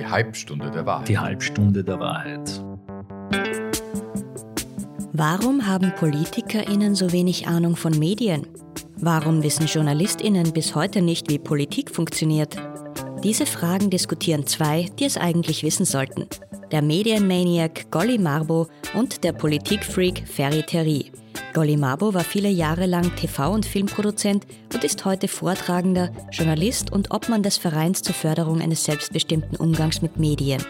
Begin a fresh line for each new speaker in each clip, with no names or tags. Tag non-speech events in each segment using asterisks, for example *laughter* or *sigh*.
Die Halbstunde der Wahrheit.
Die Halbstunde der Wahrheit.
Warum haben PolitikerInnen so wenig Ahnung von Medien? Warum wissen JournalistInnen bis heute nicht, wie Politik funktioniert? Diese Fragen diskutieren zwei, die es eigentlich wissen sollten. Der Medienmaniac Golly Marbo und der Politikfreak Ferry Terry. Golly Marbo war viele Jahre lang TV- und Filmproduzent und ist heute Vortragender, Journalist und Obmann des Vereins zur Förderung eines selbstbestimmten Umgangs mit Medien.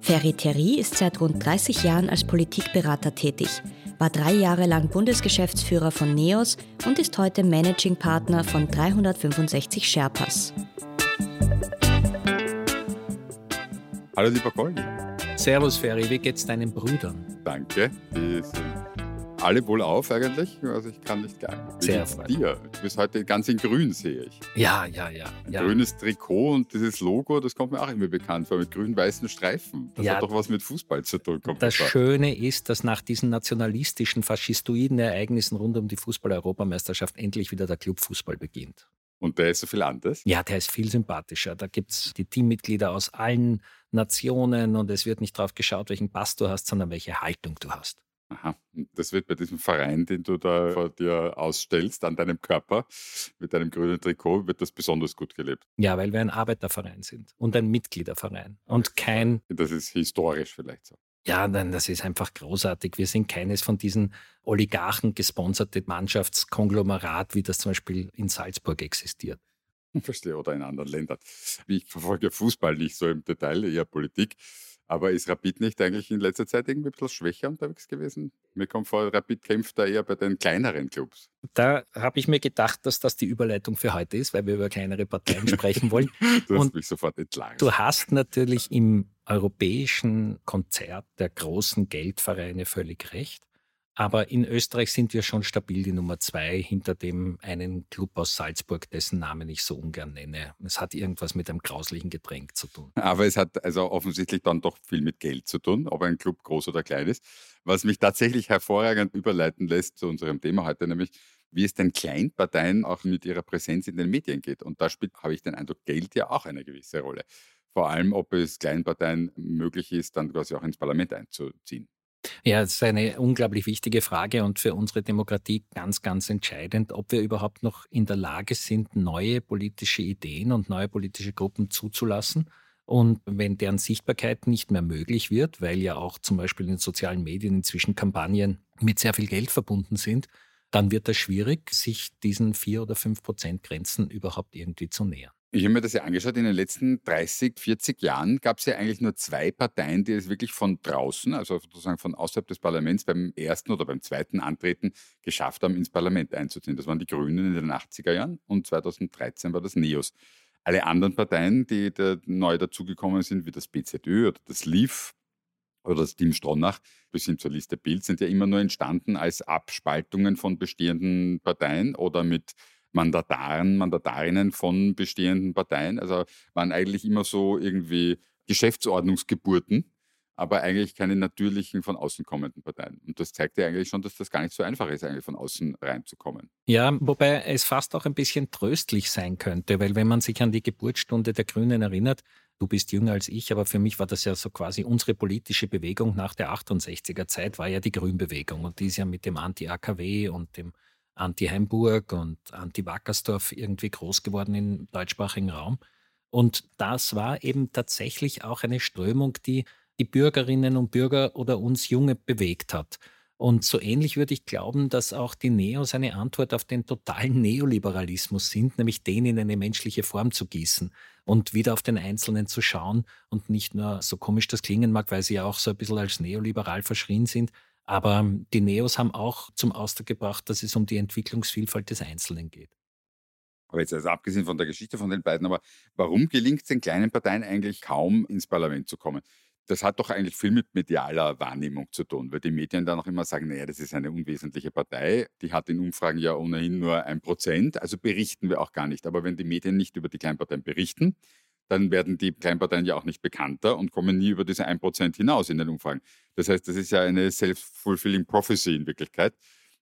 Ferry Terry ist seit rund 30 Jahren als Politikberater tätig, war drei Jahre lang Bundesgeschäftsführer von NEOS und ist heute Managing Partner von 365 Sherpas.
Hallo lieber Goldi.
Servus Ferry, wie geht's deinen Brüdern?
Danke. Die sind alle wohl auf eigentlich. Also ich kann nicht klagen. Wie
Sehr
geht's dir? Du bist heute ganz in grün, sehe ich.
Ja, ja, ja. ja.
Grünes Trikot und dieses Logo, das kommt mir auch immer bekannt vor, mit grün-weißen Streifen. Das
Ja.
hat doch was mit Fußball zu tun. Kommt
Das. Schöne ist, dass nach diesen nationalistischen, faschistoiden Ereignissen rund um die Fußball-Europameisterschaft endlich wieder der Clubfußball beginnt.
Und der ist so viel anders.
Ja, der ist viel sympathischer. Da gibt es die Teammitglieder aus allen Nationen und es wird nicht darauf geschaut, welchen Pass du hast, sondern welche Haltung du hast.
Aha. Das wird bei diesem Verein, den du da vor dir ausstellst, an deinem Körper, mit deinem grünen Trikot, wird das besonders gut gelebt.
Ja, weil wir ein Arbeiterverein sind und ein Mitgliederverein und kein
Das ist historisch vielleicht so.
Ja, nein, das ist einfach großartig. Wir sind keines von diesen Oligarchen gesponserte Mannschaftskonglomerat, wie das zum Beispiel in Salzburg existiert.
Verstehe, oder in anderen Ländern. Ich verfolge Fußball nicht so im Detail, eher Politik. Aber ist Rapid nicht eigentlich in letzter Zeit irgendwie ein bisschen schwächer unterwegs gewesen? Mir kommt vor, Rapid kämpft da eher bei den kleineren Clubs.
Da habe ich mir gedacht, dass das die Überleitung für heute ist, weil wir über kleinere Parteien sprechen wollen. *laughs*
Du hast
Und
mich sofort entlagen.
Du hast natürlich im europäischen Konzert der großen Geldvereine völlig recht. Aber in Österreich sind wir schon stabil die Nummer zwei hinter dem einen Club aus Salzburg, dessen Namen ich so ungern nenne. Es hat irgendwas mit einem grauslichen Getränk zu tun.
Aber es hat also offensichtlich dann doch viel mit Geld zu tun, ob ein Club groß oder klein ist. Was mich tatsächlich hervorragend überleiten lässt zu unserem Thema heute, nämlich wie es den Kleinparteien auch mit ihrer Präsenz in den Medien geht. Und da spielt, habe ich den Eindruck, Geld ja auch eine gewisse Rolle. Vor allem, ob es Kleinparteien möglich ist, dann quasi auch ins Parlament einzuziehen.
Ja, das ist eine unglaublich wichtige Frage und für unsere Demokratie ganz, ganz entscheidend, ob wir überhaupt noch in der Lage sind, neue politische Ideen und neue politische Gruppen zuzulassen. Und wenn deren Sichtbarkeit nicht mehr möglich wird, weil ja auch zum Beispiel in den sozialen Medien inzwischen Kampagnen mit sehr viel Geld verbunden sind, dann wird es schwierig, sich diesen vier oder fünf Prozent Grenzen überhaupt irgendwie zu nähern.
Ich habe mir das ja angeschaut, in den letzten 30, 40 Jahren gab es ja eigentlich nur zwei Parteien, die es wirklich von draußen, also sozusagen von außerhalb des Parlaments beim ersten oder beim zweiten Antreten geschafft haben, ins Parlament einzuziehen. Das waren die Grünen in den 80er Jahren und 2013 war das NEOS. Alle anderen Parteien, die da neu dazugekommen sind, wie das BZÖ oder das LIV oder das Team Stronach bis hin zur Liste Bild, sind ja immer nur entstanden als Abspaltungen von bestehenden Parteien oder mit Mandataren, Mandatarinnen von bestehenden Parteien. Also waren eigentlich immer so irgendwie Geschäftsordnungsgeburten, aber eigentlich keine natürlichen von außen kommenden Parteien. Und das zeigt ja eigentlich schon, dass das gar nicht so einfach ist, eigentlich von außen reinzukommen.
Ja, wobei es fast auch ein bisschen tröstlich sein könnte, weil wenn man sich an die Geburtsstunde der Grünen erinnert, du bist jünger als ich, aber für mich war das ja so quasi unsere politische Bewegung nach der 68er Zeit, war ja die Grünbewegung und die ist ja mit dem Anti-AKW und dem Anti-Heimburg und Anti-Wackersdorf irgendwie groß geworden im deutschsprachigen Raum. Und das war eben tatsächlich auch eine Strömung, die die Bürgerinnen und Bürger oder uns Junge bewegt hat. Und so ähnlich würde ich glauben, dass auch die Neos eine Antwort auf den totalen Neoliberalismus sind, nämlich den in eine menschliche Form zu gießen und wieder auf den Einzelnen zu schauen und nicht nur, so komisch das klingen mag, weil sie ja auch so ein bisschen als neoliberal verschrien sind, aber die Neos haben auch zum Ausdruck gebracht, dass es um die Entwicklungsvielfalt des Einzelnen geht.
Aber jetzt also abgesehen von der Geschichte von den beiden, aber warum gelingt es den kleinen Parteien eigentlich kaum ins Parlament zu kommen? Das hat doch eigentlich viel mit medialer Wahrnehmung zu tun, weil die Medien dann auch immer sagen, naja, das ist eine unwesentliche Partei, die hat in Umfragen ja ohnehin nur ein Prozent, also berichten wir auch gar nicht. Aber wenn die Medien nicht über die Kleinparteien berichten, dann werden die Kleinparteien ja auch nicht bekannter und kommen nie über diese 1% hinaus in den Umfragen. Das heißt, das ist ja eine self-fulfilling prophecy in Wirklichkeit.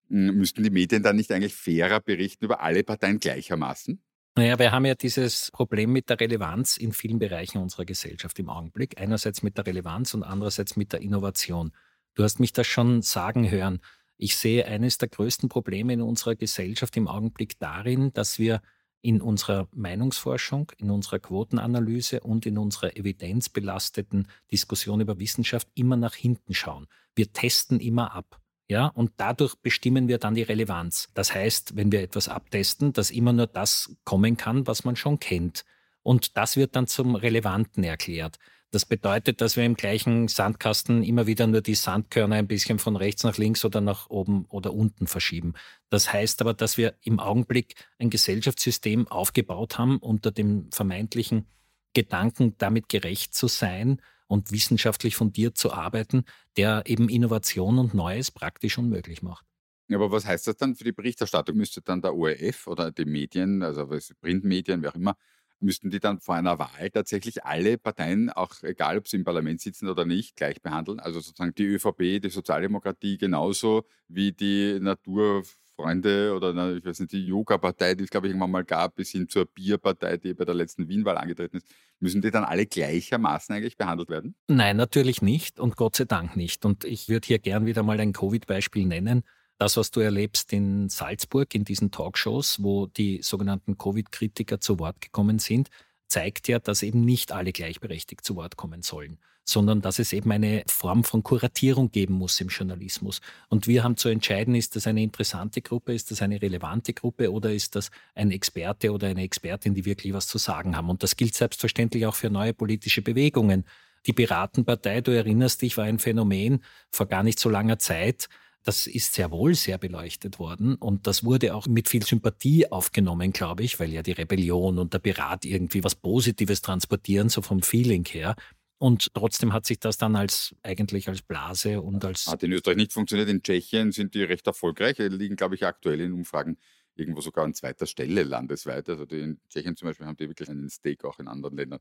Hm, Müssten die Medien dann nicht eigentlich fairer berichten über alle Parteien gleichermaßen?
Naja, wir haben ja dieses Problem mit der Relevanz in vielen Bereichen unserer Gesellschaft im Augenblick. Einerseits mit der Relevanz und andererseits mit der Innovation. Du hast mich das schon sagen hören. Ich sehe eines der größten Probleme in unserer Gesellschaft im Augenblick darin, dass wir in unserer Meinungsforschung, in unserer Quotenanalyse und in unserer evidenzbelasteten Diskussion über Wissenschaft immer nach hinten schauen. Wir testen immer ab. Ja, und dadurch bestimmen wir dann die Relevanz. Das heißt, wenn wir etwas abtesten, dass immer nur das kommen kann, was man schon kennt. Und das wird dann zum Relevanten erklärt. Das bedeutet, dass wir im gleichen Sandkasten immer wieder nur die Sandkörner ein bisschen von rechts nach links oder nach oben oder unten verschieben. Das heißt aber, dass wir im Augenblick ein Gesellschaftssystem aufgebaut haben unter dem vermeintlichen Gedanken, damit gerecht zu sein und wissenschaftlich fundiert zu arbeiten, der eben Innovation und Neues praktisch unmöglich macht.
Aber was heißt das dann für die Berichterstattung? Müsste dann der ORF oder die Medien, also Printmedien, wer auch immer, müssten die dann vor einer Wahl tatsächlich alle Parteien, auch egal ob sie im Parlament sitzen oder nicht, gleich behandeln? Also sozusagen die ÖVP, die Sozialdemokratie genauso wie die Naturfreunde oder ich weiß nicht, die Yoga-Partei, die es glaube ich irgendwann mal gab, bis hin zur Bierpartei, die bei der letzten Wien-Wahl angetreten ist. Müssen die dann alle gleichermaßen eigentlich behandelt werden?
Nein, natürlich nicht und Gott sei Dank nicht. Und ich würde hier gern wieder mal ein Covid-Beispiel nennen das, was du erlebst in Salzburg, in diesen Talkshows, wo die sogenannten Covid-Kritiker zu Wort gekommen sind, zeigt ja, dass eben nicht alle gleichberechtigt zu Wort kommen sollen, sondern dass es eben eine Form von Kuratierung geben muss im Journalismus. Und wir haben zu entscheiden, ist das eine interessante Gruppe, ist das eine relevante Gruppe oder ist das ein Experte oder eine Expertin, die wirklich was zu sagen haben. Und das gilt selbstverständlich auch für neue politische Bewegungen. Die Piratenpartei, du erinnerst dich, war ein Phänomen vor gar nicht so langer Zeit, das ist sehr wohl sehr beleuchtet worden und das wurde auch mit viel Sympathie aufgenommen, glaube ich, weil ja die Rebellion und der Pirat irgendwie was Positives transportieren, so vom Feeling her. Und trotzdem hat sich das dann als eigentlich als Blase und als.
Hat in Österreich nicht funktioniert. In Tschechien sind die recht erfolgreich. Die liegen, glaube ich, aktuell in Umfragen irgendwo sogar an zweiter Stelle landesweit. Also in Tschechien zum Beispiel haben die wirklich einen Stake auch in anderen Ländern.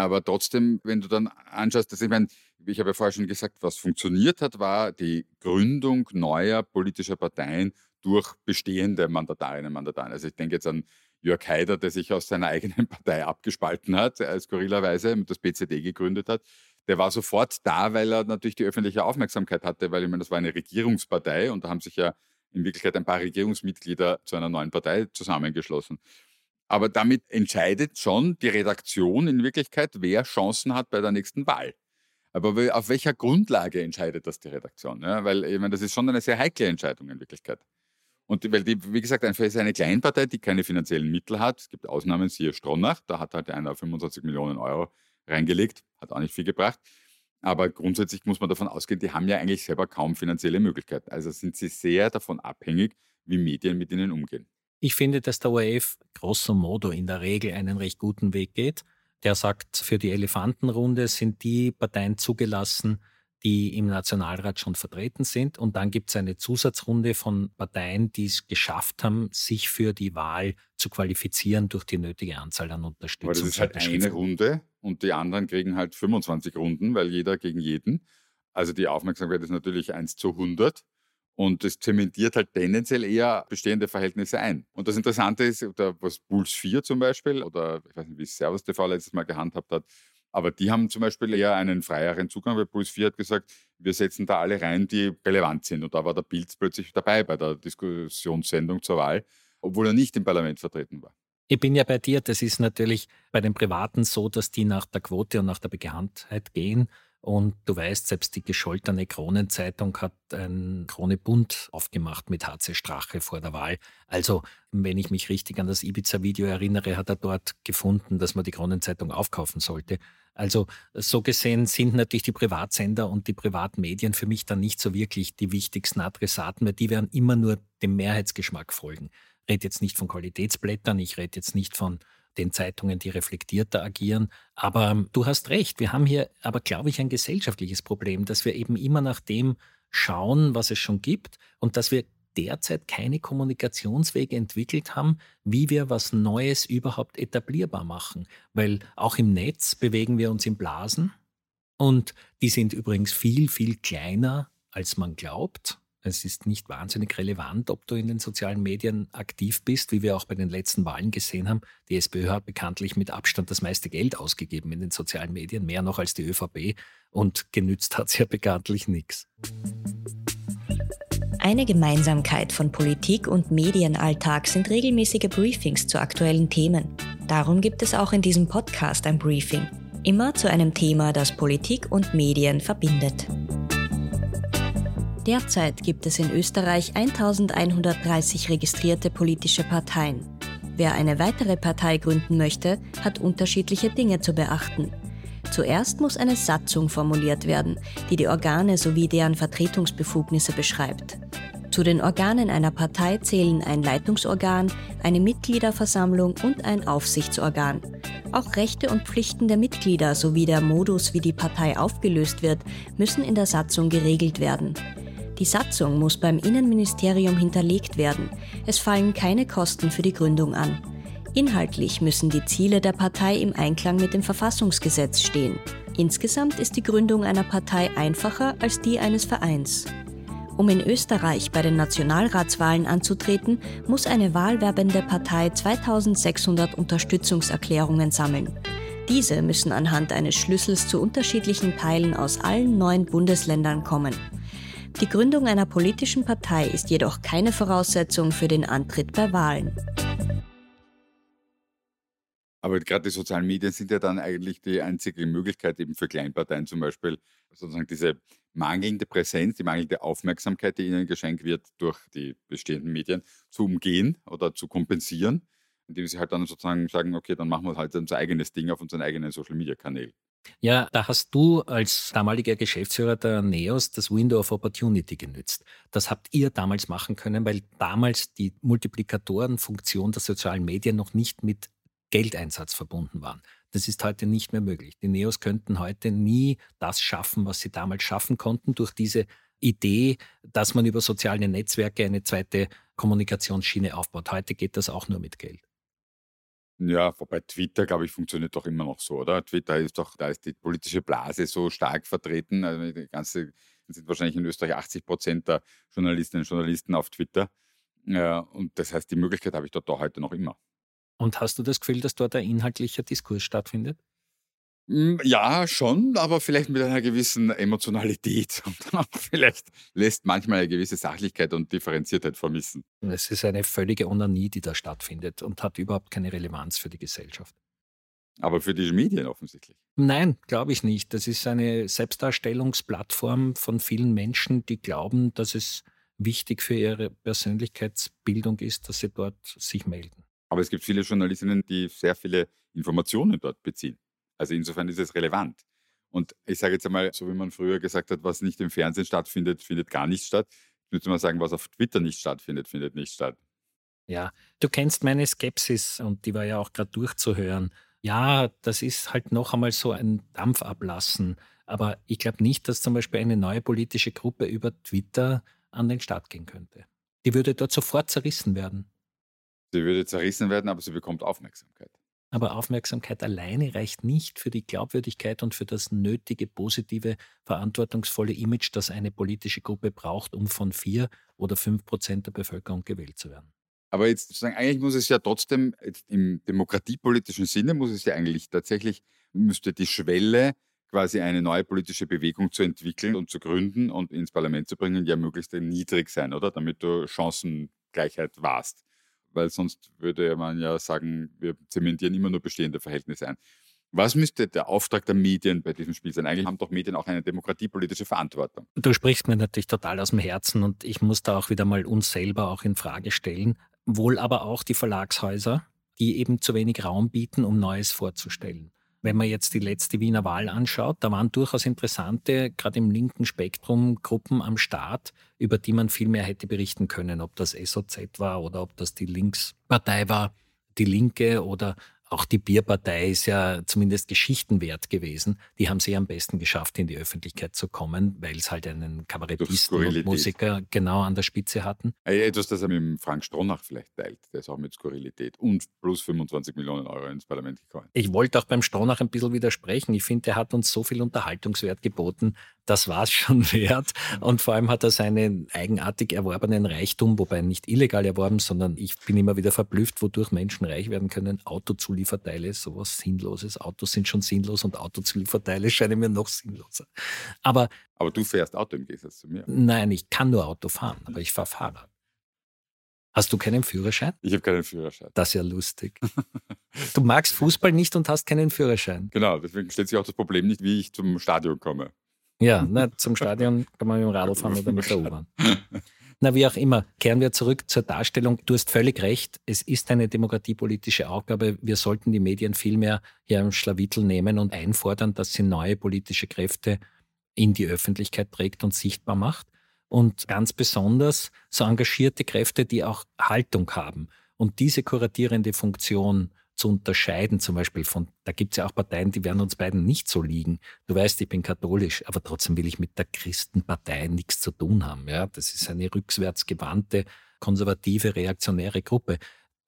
Aber trotzdem, wenn du dann anschaust, dass ich meine, ich habe ja vorher schon gesagt, was funktioniert hat, war die Gründung neuer politischer Parteien durch bestehende Mandatarinnen und Mandatarinnen. Also ich denke jetzt an Jörg Haider, der sich aus seiner *laughs* eigenen Partei abgespalten hat, als skurrilerweise das PCD gegründet hat. Der war sofort da, weil er natürlich die öffentliche Aufmerksamkeit hatte, weil ich meine, das war eine Regierungspartei und da haben sich ja in Wirklichkeit ein paar Regierungsmitglieder zu einer neuen Partei zusammengeschlossen. Aber damit entscheidet schon die Redaktion in Wirklichkeit, wer Chancen hat bei der nächsten Wahl. Aber auf welcher Grundlage entscheidet das die Redaktion? Ja, weil ich meine, das ist schon eine sehr heikle Entscheidung in Wirklichkeit. Und weil die, wie gesagt, einfach ist eine Kleinpartei, die keine finanziellen Mittel hat. Es gibt Ausnahmen, siehe Stronach, da hat halt einer 25 Millionen Euro reingelegt, hat auch nicht viel gebracht. Aber grundsätzlich muss man davon ausgehen, die haben ja eigentlich selber kaum finanzielle Möglichkeiten. Also sind sie sehr davon abhängig, wie Medien mit ihnen umgehen.
Ich finde, dass der ORF grosso modo in der Regel einen recht guten Weg geht. Der sagt, für die Elefantenrunde sind die Parteien zugelassen, die im Nationalrat schon vertreten sind. Und dann gibt es eine Zusatzrunde von Parteien, die es geschafft haben, sich für die Wahl zu qualifizieren durch die nötige Anzahl an Unterstützung. Aber
das ist halt eine Runde und die anderen kriegen halt 25 Runden, weil jeder gegen jeden. Also die Aufmerksamkeit ist natürlich 1 zu 100. Und das zementiert halt tendenziell eher bestehende Verhältnisse ein. Und das Interessante ist, oder was Puls 4 zum Beispiel, oder ich weiß nicht, wie Servus TV letztes Mal gehandhabt hat, aber die haben zum Beispiel eher einen freieren Zugang, weil Puls 4 hat gesagt, wir setzen da alle rein, die relevant sind. Und da war der Bild plötzlich dabei bei der Diskussionssendung zur Wahl, obwohl er nicht im Parlament vertreten war.
Ich bin ja bei dir, das ist natürlich bei den Privaten so, dass die nach der Quote und nach der Bekanntheit gehen. Und du weißt, selbst die gescholtene Kronenzeitung hat ein Krone-Bund aufgemacht mit HC Strache vor der Wahl. Also, wenn ich mich richtig an das Ibiza-Video erinnere, hat er dort gefunden, dass man die Kronenzeitung aufkaufen sollte. Also, so gesehen sind natürlich die Privatsender und die Privatmedien für mich dann nicht so wirklich die wichtigsten Adressaten, weil die werden immer nur dem Mehrheitsgeschmack folgen. Ich rede jetzt nicht von Qualitätsblättern, ich rede jetzt nicht von den Zeitungen, die reflektierter agieren. Aber ähm, du hast recht, wir haben hier aber, glaube ich, ein gesellschaftliches Problem, dass wir eben immer nach dem schauen, was es schon gibt und dass wir derzeit keine Kommunikationswege entwickelt haben, wie wir was Neues überhaupt etablierbar machen. Weil auch im Netz bewegen wir uns in Blasen und die sind übrigens viel, viel kleiner, als man glaubt. Es ist nicht wahnsinnig relevant, ob du in den sozialen Medien aktiv bist, wie wir auch bei den letzten Wahlen gesehen haben. Die SPÖ hat bekanntlich mit Abstand das meiste Geld ausgegeben in den sozialen Medien, mehr noch als die ÖVP. Und genützt hat es ja bekanntlich nichts.
Eine Gemeinsamkeit von Politik und Medienalltag sind regelmäßige Briefings zu aktuellen Themen. Darum gibt es auch in diesem Podcast ein Briefing. Immer zu einem Thema, das Politik und Medien verbindet. Derzeit gibt es in Österreich 1130 registrierte politische Parteien. Wer eine weitere Partei gründen möchte, hat unterschiedliche Dinge zu beachten. Zuerst muss eine Satzung formuliert werden, die die Organe sowie deren Vertretungsbefugnisse beschreibt. Zu den Organen einer Partei zählen ein Leitungsorgan, eine Mitgliederversammlung und ein Aufsichtsorgan. Auch Rechte und Pflichten der Mitglieder sowie der Modus, wie die Partei aufgelöst wird, müssen in der Satzung geregelt werden. Die Satzung muss beim Innenministerium hinterlegt werden. Es fallen keine Kosten für die Gründung an. Inhaltlich müssen die Ziele der Partei im Einklang mit dem Verfassungsgesetz stehen. Insgesamt ist die Gründung einer Partei einfacher als die eines Vereins. Um in Österreich bei den Nationalratswahlen anzutreten, muss eine wahlwerbende Partei 2600 Unterstützungserklärungen sammeln. Diese müssen anhand eines Schlüssels zu unterschiedlichen Teilen aus allen neun Bundesländern kommen. Die Gründung einer politischen Partei ist jedoch keine Voraussetzung für den Antritt bei Wahlen.
Aber gerade die sozialen Medien sind ja dann eigentlich die einzige Möglichkeit eben für Kleinparteien zum Beispiel, sozusagen diese mangelnde Präsenz, die mangelnde Aufmerksamkeit, die ihnen geschenkt wird durch die bestehenden Medien, zu umgehen oder zu kompensieren, indem sie halt dann sozusagen sagen, okay, dann machen wir halt unser eigenes Ding auf unseren eigenen Social-Media-Kanälen.
Ja, da hast du als damaliger Geschäftsführer der NEOS das Window of Opportunity genützt. Das habt ihr damals machen können, weil damals die Multiplikatorenfunktion der sozialen Medien noch nicht mit Geldeinsatz verbunden waren. Das ist heute nicht mehr möglich. Die NEOS könnten heute nie das schaffen, was sie damals schaffen konnten, durch diese Idee, dass man über soziale Netzwerke eine zweite Kommunikationsschiene aufbaut. Heute geht das auch nur mit Geld.
Ja, wobei Twitter, glaube ich, funktioniert doch immer noch so, oder? Twitter ist doch, da ist die politische Blase so stark vertreten. Also die ganze, sind wahrscheinlich in Österreich 80 Prozent der Journalistinnen und Journalisten auf Twitter. Und das heißt, die Möglichkeit habe ich dort auch heute noch immer.
Und hast du das Gefühl, dass dort ein inhaltlicher Diskurs stattfindet?
Hm, ja, schon, aber vielleicht mit einer gewissen Emotionalität *laughs* und auch vielleicht lässt manchmal eine gewisse Sachlichkeit und Differenziertheit vermissen.
Es ist eine völlige Onanie, die da stattfindet und hat überhaupt keine Relevanz für die Gesellschaft.
Aber für die Medien offensichtlich.
Nein, glaube ich nicht. Das ist eine Selbstdarstellungsplattform von vielen Menschen, die glauben, dass es wichtig für ihre Persönlichkeitsbildung ist, dass sie dort sich melden.
Aber es gibt viele Journalistinnen, die sehr viele Informationen dort beziehen. Also insofern ist es relevant. Und ich sage jetzt einmal, so wie man früher gesagt hat, was nicht im Fernsehen stattfindet, findet gar nicht statt. Ich würde mal sagen, was auf Twitter nicht stattfindet, findet nicht statt.
Ja, du kennst meine Skepsis und die war ja auch gerade durchzuhören. Ja, das ist halt noch einmal so ein Dampfablassen. Aber ich glaube nicht, dass zum Beispiel eine neue politische Gruppe über Twitter an den Start gehen könnte. Die würde dort sofort zerrissen werden.
Sie würde zerrissen werden, aber sie bekommt Aufmerksamkeit.
Aber Aufmerksamkeit alleine reicht nicht für die Glaubwürdigkeit und für das nötige, positive, verantwortungsvolle Image, das eine politische Gruppe braucht, um von vier oder fünf Prozent der Bevölkerung gewählt zu werden.
Aber jetzt sozusagen, eigentlich muss es ja trotzdem, im demokratiepolitischen Sinne muss es ja eigentlich tatsächlich, müsste die Schwelle, quasi eine neue politische Bewegung zu entwickeln und zu gründen und ins Parlament zu bringen, ja möglichst niedrig sein, oder? Damit du Chancengleichheit wahrst weil sonst würde man ja sagen, wir zementieren immer nur bestehende Verhältnisse ein. Was müsste der Auftrag der Medien bei diesem Spiel sein? Eigentlich haben doch Medien auch eine demokratiepolitische Verantwortung.
Du sprichst mir natürlich total aus dem Herzen und ich muss da auch wieder mal uns selber auch in Frage stellen. Wohl aber auch die Verlagshäuser, die eben zu wenig Raum bieten, um Neues vorzustellen. Wenn man jetzt die letzte Wiener Wahl anschaut, da waren durchaus interessante, gerade im linken Spektrum, Gruppen am Start, über die man viel mehr hätte berichten können, ob das SOZ war oder ob das die Linkspartei war, die Linke oder auch die Bierpartei ist ja zumindest geschichtenwert gewesen. Die haben sie am besten geschafft, in die Öffentlichkeit zu kommen, weil es halt einen Kabarettisten und Musiker genau an der Spitze hatten.
Etwas, das er mit Frank Stronach vielleicht teilt. Der ist auch mit Skurrilität und plus 25 Millionen Euro ins Parlament gekommen.
Ich wollte auch beim Stronach ein bisschen widersprechen. Ich finde, er hat uns so viel Unterhaltungswert geboten, das war es schon *laughs* wert. Und vor allem hat er seinen eigenartig erworbenen Reichtum, wobei nicht illegal erworben, sondern ich bin immer wieder verblüfft, wodurch Menschen reich werden können. Autozulieferteile, sowas Sinnloses. Autos sind schon sinnlos und Autozulieferteile *laughs* scheinen mir noch sinnloser. Aber,
aber du fährst Auto im Gegensatz zu mir.
Nein, ich kann nur Auto fahren, aber ich fahre Fahrrad. Hast du keinen Führerschein?
Ich habe keinen Führerschein.
Das ist ja lustig. du magst Fußball nicht und hast keinen Führerschein.
Genau, deswegen stellt sich auch das Problem nicht, wie ich zum Stadion komme.
Ja, na, zum Stadion kann man mit dem Radl fahren oder mit der U-Bahn. Na, wie auch immer, kehren wir zurück zur Darstellung. Du hast völlig recht. Es ist eine demokratiepolitische Aufgabe. Wir sollten die Medien vielmehr hier am Schlawittel nehmen und einfordern, dass sie neue politische Kräfte in die Öffentlichkeit trägt und sichtbar macht und ganz besonders so engagierte Kräfte, die auch Haltung haben. Und diese kuratierende Funktion zu unterscheiden, zum Beispiel von, da gibt es ja auch Parteien, die werden uns beiden nicht so liegen. Du weißt, ich bin katholisch, aber trotzdem will ich mit der Christenpartei nichts zu tun haben. Ja, das ist eine rückwärtsgewandte, konservative, reaktionäre Gruppe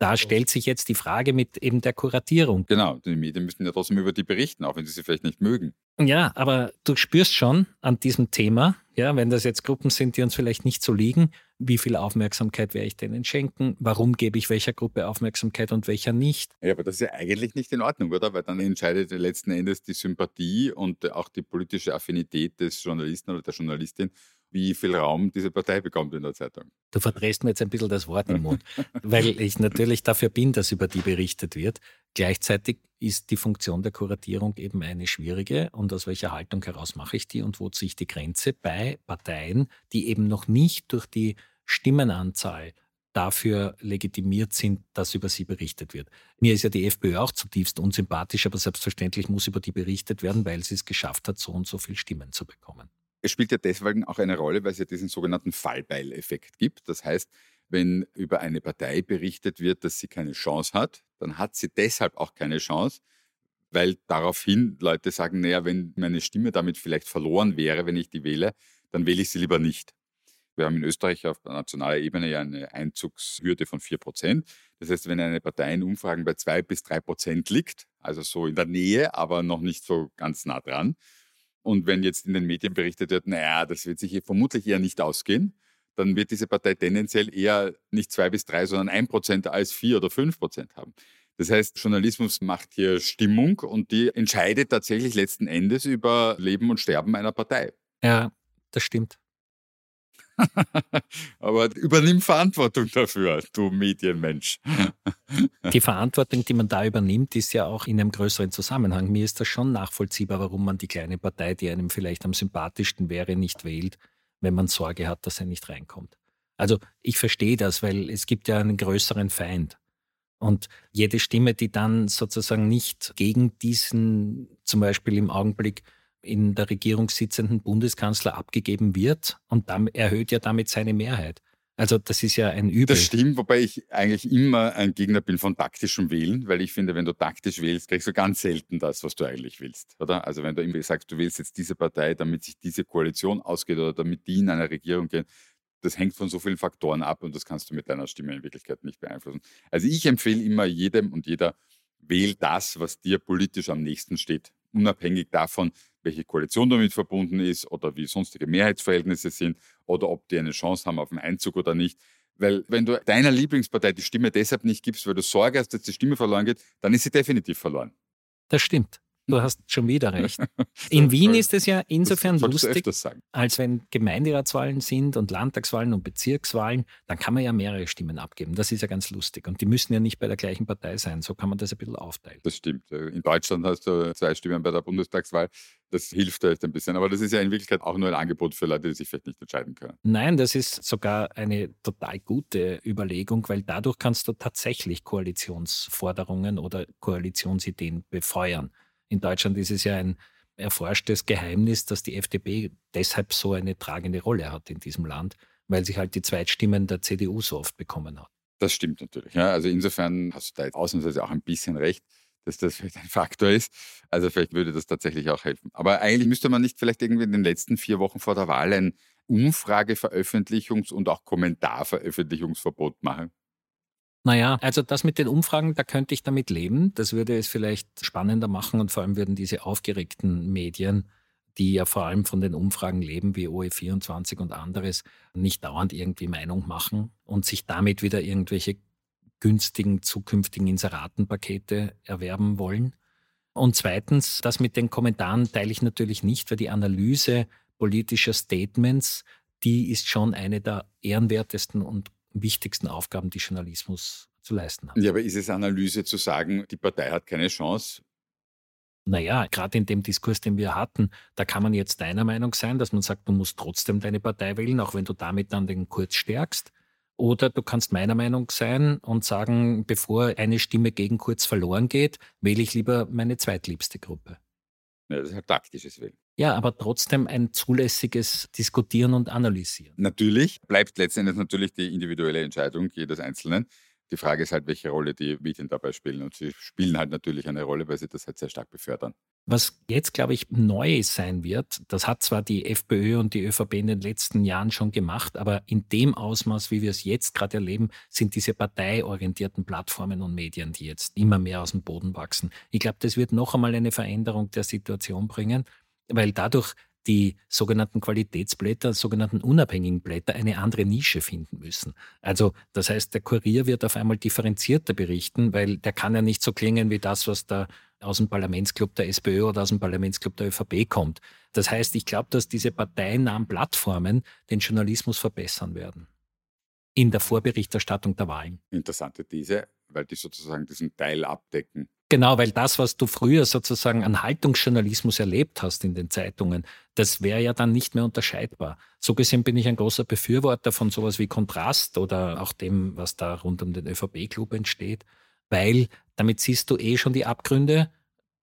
da stellt sich jetzt die Frage mit eben der Kuratierung.
Genau, die Medien müssen ja trotzdem über die berichten, auch wenn sie sie vielleicht nicht mögen.
Ja, aber du spürst schon an diesem Thema, ja, wenn das jetzt Gruppen sind, die uns vielleicht nicht so liegen, wie viel Aufmerksamkeit werde ich denen schenken? Warum gebe ich welcher Gruppe Aufmerksamkeit und welcher nicht?
Ja, aber das ist ja eigentlich nicht in Ordnung, oder? Weil dann entscheidet letzten Endes die Sympathie und auch die politische Affinität des Journalisten oder der Journalistin wie viel Raum diese Partei bekommt in der Zeitung.
Du verdrehst mir jetzt ein bisschen das Wort im Mund, *laughs* weil ich natürlich dafür bin, dass über die berichtet wird. Gleichzeitig ist die Funktion der Kuratierung eben eine schwierige und aus welcher Haltung heraus mache ich die und wo ziehe ich die Grenze bei Parteien, die eben noch nicht durch die Stimmenanzahl dafür legitimiert sind, dass über sie berichtet wird. Mir ist ja die FPÖ auch zutiefst unsympathisch, aber selbstverständlich muss über die berichtet werden, weil sie es geschafft hat, so und so viele Stimmen zu bekommen.
Es spielt ja deswegen auch eine Rolle, weil es ja diesen sogenannten Fallbeileffekt gibt. Das heißt, wenn über eine Partei berichtet wird, dass sie keine Chance hat, dann hat sie deshalb auch keine Chance, weil daraufhin Leute sagen, naja, wenn meine Stimme damit vielleicht verloren wäre, wenn ich die wähle, dann wähle ich sie lieber nicht. Wir haben in Österreich auf nationaler Ebene ja eine Einzugshürde von 4 Prozent. Das heißt, wenn eine Partei in Umfragen bei 2 bis 3 Prozent liegt, also so in der Nähe, aber noch nicht so ganz nah dran, und wenn jetzt in den Medien berichtet wird, naja, das wird sich vermutlich eher nicht ausgehen, dann wird diese Partei tendenziell eher nicht zwei bis drei, sondern ein Prozent als vier oder fünf Prozent haben. Das heißt, Journalismus macht hier Stimmung und die entscheidet tatsächlich letzten Endes über Leben und Sterben einer Partei.
Ja, das stimmt. *laughs*
Aber übernimm Verantwortung dafür, du Medienmensch.
Die Verantwortung, die man da übernimmt, ist ja auch in einem größeren Zusammenhang. Mir ist das schon nachvollziehbar, warum man die kleine Partei, die einem vielleicht am sympathischsten wäre, nicht wählt, wenn man Sorge hat, dass er nicht reinkommt. Also ich verstehe das, weil es gibt ja einen größeren Feind. Und jede Stimme, die dann sozusagen nicht gegen diesen, zum Beispiel im Augenblick, in der Regierung sitzenden Bundeskanzler abgegeben wird und damit erhöht ja damit seine Mehrheit. Also das ist ja ein Übel.
Das stimmt, wobei ich eigentlich immer ein Gegner bin von taktischem Wählen, weil ich finde, wenn du taktisch wählst, kriegst du ganz selten das, was du eigentlich willst, oder? Also wenn du irgendwie sagst, du wählst jetzt diese Partei, damit sich diese Koalition ausgeht oder damit die in eine Regierung gehen, das hängt von so vielen Faktoren ab und das kannst du mit deiner Stimme in Wirklichkeit nicht beeinflussen. Also ich empfehle immer jedem und jeder, wähl das, was dir politisch am nächsten steht, unabhängig davon, welche Koalition damit verbunden ist oder wie sonstige Mehrheitsverhältnisse sind oder ob die eine Chance haben auf einen Einzug oder nicht. Weil wenn du deiner Lieblingspartei die Stimme deshalb nicht gibst, weil du Sorge hast, dass die Stimme verloren geht, dann ist sie definitiv verloren.
Das stimmt. Du hast schon wieder recht. *laughs* In Wien ist es ja insofern lustig, als wenn Gemeinderatswahlen sind und Landtagswahlen und Bezirkswahlen, dann kann man ja mehrere Stimmen abgeben. Das ist ja ganz lustig. Und die müssen ja nicht bei der gleichen Partei sein. So kann man das ein bisschen aufteilen.
Das stimmt. In Deutschland hast du zwei Stimmen bei der Bundestagswahl. Das hilft vielleicht ein bisschen. Aber das ist ja in Wirklichkeit auch nur ein Angebot für Leute, die sich vielleicht nicht entscheiden können.
Nein, das ist sogar eine total gute Überlegung, weil dadurch kannst du tatsächlich Koalitionsforderungen oder Koalitionsideen befeuern. In Deutschland ist es ja ein erforschtes Geheimnis, dass die FDP deshalb so eine tragende Rolle hat in diesem Land, weil sich halt die Zweitstimmen der CDU so oft bekommen hat.
Das stimmt natürlich. Ja. Also insofern hast du da ausnahmsweise auch ein bisschen recht, dass das vielleicht ein Faktor ist. Also vielleicht würde das tatsächlich auch helfen. Aber eigentlich müsste man nicht vielleicht irgendwie in den letzten vier Wochen vor der Wahl ein Umfrageveröffentlichungs- und auch Kommentarveröffentlichungsverbot machen.
Naja, also das mit den Umfragen, da könnte ich damit leben. Das würde es vielleicht spannender machen und vor allem würden diese aufgeregten Medien die ja vor allem von den Umfragen leben, wie OE24 und anderes, nicht dauernd irgendwie Meinung machen und sich damit wieder irgendwelche günstigen zukünftigen Inseratenpakete erwerben wollen. Und zweitens, das mit den Kommentaren teile ich natürlich nicht, weil die Analyse politischer Statements, die ist schon eine der ehrenwertesten und wichtigsten Aufgaben, die Journalismus zu leisten hat.
Ja, aber ist es Analyse zu sagen, die Partei hat keine Chance?
Naja, gerade in dem Diskurs, den wir hatten, da kann man jetzt deiner Meinung sein, dass man sagt, du musst trotzdem deine Partei wählen, auch wenn du damit dann den Kurz stärkst. Oder du kannst meiner Meinung sein und sagen, bevor eine Stimme gegen Kurz verloren geht, wähle ich lieber meine zweitliebste Gruppe.
Ja, das ist ein taktisches Wählen.
Ja, aber trotzdem ein zulässiges Diskutieren und Analysieren.
Natürlich bleibt letztendlich natürlich die individuelle Entscheidung jedes Einzelnen. Die Frage ist halt, welche Rolle die Medien dabei spielen. Und sie spielen halt natürlich eine Rolle, weil sie das halt sehr stark befördern.
Was jetzt, glaube ich, neu sein wird, das hat zwar die FPÖ und die ÖVP in den letzten Jahren schon gemacht, aber in dem Ausmaß, wie wir es jetzt gerade erleben, sind diese parteiorientierten Plattformen und Medien, die jetzt immer mehr aus dem Boden wachsen. Ich glaube, das wird noch einmal eine Veränderung der Situation bringen, weil dadurch die sogenannten Qualitätsblätter, sogenannten unabhängigen Blätter eine andere Nische finden müssen. Also das heißt, der Kurier wird auf einmal differenzierter berichten, weil der kann ja nicht so klingen wie das, was da aus dem Parlamentsclub der SPÖ oder aus dem Parlamentsclub der ÖVP kommt. Das heißt, ich glaube, dass diese parteinahen Plattformen den Journalismus verbessern werden. In der Vorberichterstattung der Wahlen.
Interessante These, weil die sozusagen diesen Teil abdecken.
Genau, weil das, was du früher sozusagen an Haltungsjournalismus erlebt hast in den Zeitungen, das wäre ja dann nicht mehr unterscheidbar. So gesehen bin ich ein großer Befürworter von sowas wie Kontrast oder auch dem, was da rund um den ÖVP-Club entsteht, weil damit siehst du eh schon die Abgründe,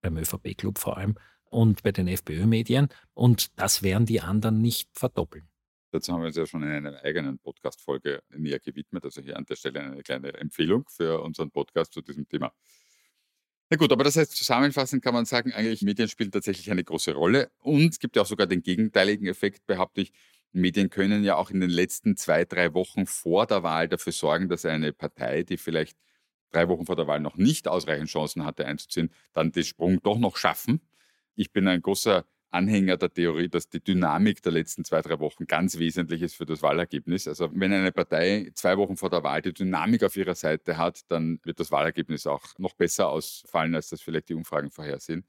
beim ÖVP-Club vor allem, und bei den FPÖ-Medien, und das werden die anderen nicht verdoppeln.
Dazu haben wir uns ja schon in einer eigenen Podcast-Folge näher gewidmet. Also hier an der Stelle eine kleine Empfehlung für unseren Podcast zu diesem Thema. Na gut, aber das heißt, zusammenfassend kann man sagen, eigentlich Medien spielen tatsächlich eine große Rolle. Und es gibt ja auch sogar den gegenteiligen Effekt, behaupte ich. Medien können ja auch in den letzten zwei, drei Wochen vor der Wahl dafür sorgen, dass eine Partei, die vielleicht drei Wochen vor der Wahl noch nicht ausreichend Chancen hatte einzuziehen, dann den Sprung doch noch schaffen. Ich bin ein großer Anhänger der Theorie, dass die Dynamik der letzten zwei, drei Wochen ganz wesentlich ist für das Wahlergebnis. Also wenn eine Partei zwei Wochen vor der Wahl die Dynamik auf ihrer Seite hat, dann wird das Wahlergebnis auch noch besser ausfallen, als das vielleicht die Umfragen vorhersehen.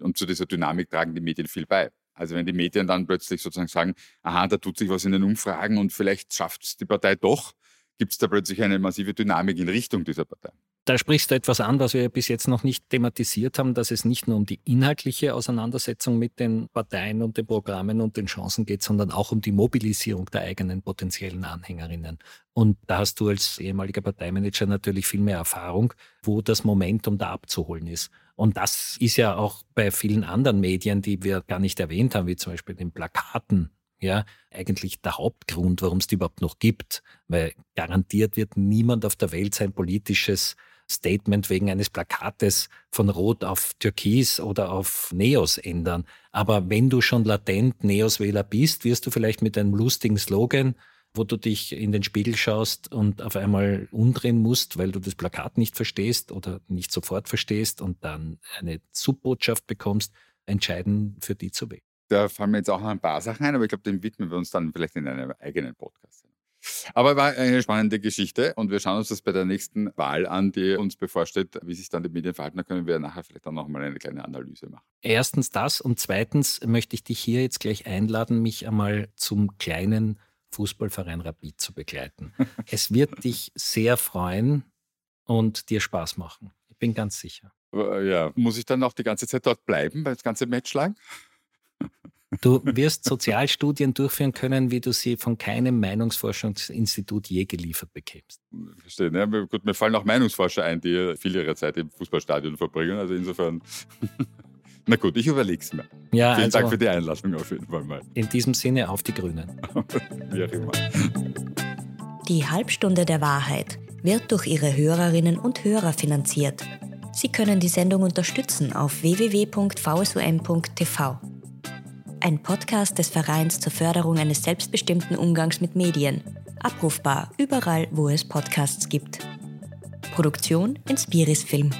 Und zu dieser Dynamik tragen die Medien viel bei. Also wenn die Medien dann plötzlich sozusagen sagen, aha, da tut sich was in den Umfragen und vielleicht schafft es die Partei doch, gibt es da plötzlich eine massive Dynamik in Richtung dieser Partei.
Da sprichst du etwas an, was wir bis jetzt noch nicht thematisiert haben, dass es nicht nur um die inhaltliche Auseinandersetzung mit den Parteien und den Programmen und den Chancen geht, sondern auch um die Mobilisierung der eigenen potenziellen Anhängerinnen. Und da hast du als ehemaliger Parteimanager natürlich viel mehr Erfahrung, wo das Momentum da abzuholen ist. Und das ist ja auch bei vielen anderen Medien, die wir gar nicht erwähnt haben, wie zum Beispiel den Plakaten ja, eigentlich der Hauptgrund, warum es die überhaupt noch gibt. Weil garantiert wird niemand auf der Welt sein politisches Statement wegen eines Plakates von Rot auf Türkis oder auf Neos ändern. Aber wenn du schon latent Neos-Wähler bist, wirst du vielleicht mit einem lustigen Slogan, wo du dich in den Spiegel schaust und auf einmal umdrehen musst, weil du das Plakat nicht verstehst oder nicht sofort verstehst und dann eine Subbotschaft bekommst, entscheiden, für die zu wählen.
Da fallen mir jetzt auch noch ein paar Sachen ein, aber ich glaube, dem widmen wir uns dann vielleicht in einem eigenen Podcast. Aber war eine spannende Geschichte und wir schauen uns das bei der nächsten Wahl an, die uns bevorsteht, wie sich dann die Medien verhalten. Da können wir nachher vielleicht auch noch mal eine kleine Analyse machen.
Erstens das und zweitens möchte ich dich hier jetzt gleich einladen, mich einmal zum kleinen Fußballverein Rapid zu begleiten. *laughs* es wird dich sehr freuen und dir Spaß machen. Ich bin ganz sicher.
Ja, muss ich dann auch die ganze Zeit dort bleiben, bei das ganze Match lang?
Du wirst Sozialstudien durchführen können, wie du sie von keinem Meinungsforschungsinstitut je geliefert bekämst.
Verstehe. Ja, gut, mir fallen auch Meinungsforscher ein, die viel ihrer Zeit im Fußballstadion verbringen. Also insofern. *laughs* Na gut, ich überlege es mir. Ja, Vielen also, Dank für die Einladung auf jeden Fall mal.
In diesem Sinne auf die Grünen. *laughs*
wie auch immer. Die Halbstunde der Wahrheit wird durch ihre Hörerinnen und Hörer finanziert. Sie können die Sendung unterstützen auf www.vsum.tv ein Podcast des Vereins zur Förderung eines selbstbestimmten Umgangs mit Medien. Abrufbar überall, wo es Podcasts gibt. Produktion Inspiris Film.